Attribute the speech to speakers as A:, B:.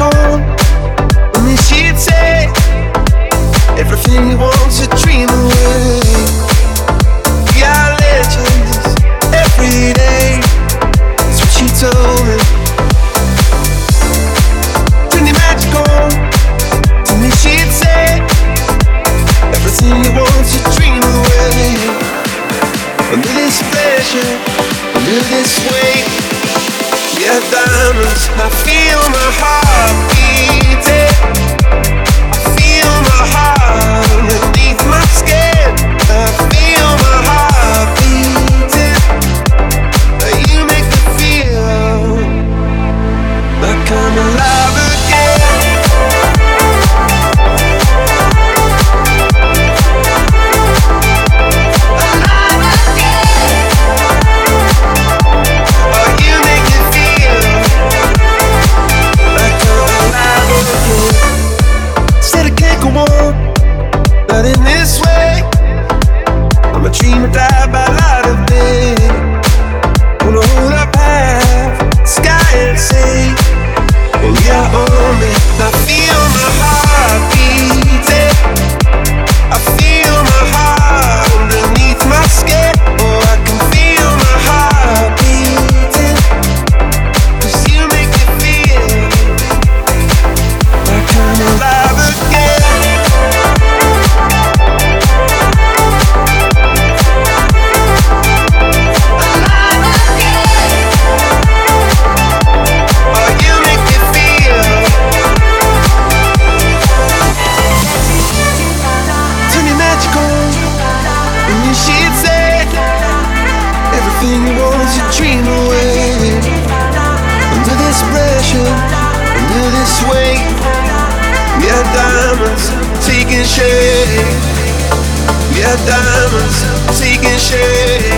A: on. And then she'd say everything you want to dream away. We are legends every day. That's what she told me. Turn your magic on. To me, she'd say everything you want to dream away. Under this pressure, under this weight, yeah, diamonds. I feel my my heart and should say everything you want to dream away. Under this pressure, under this weight, we are diamonds taking shape. We are diamonds taking shape.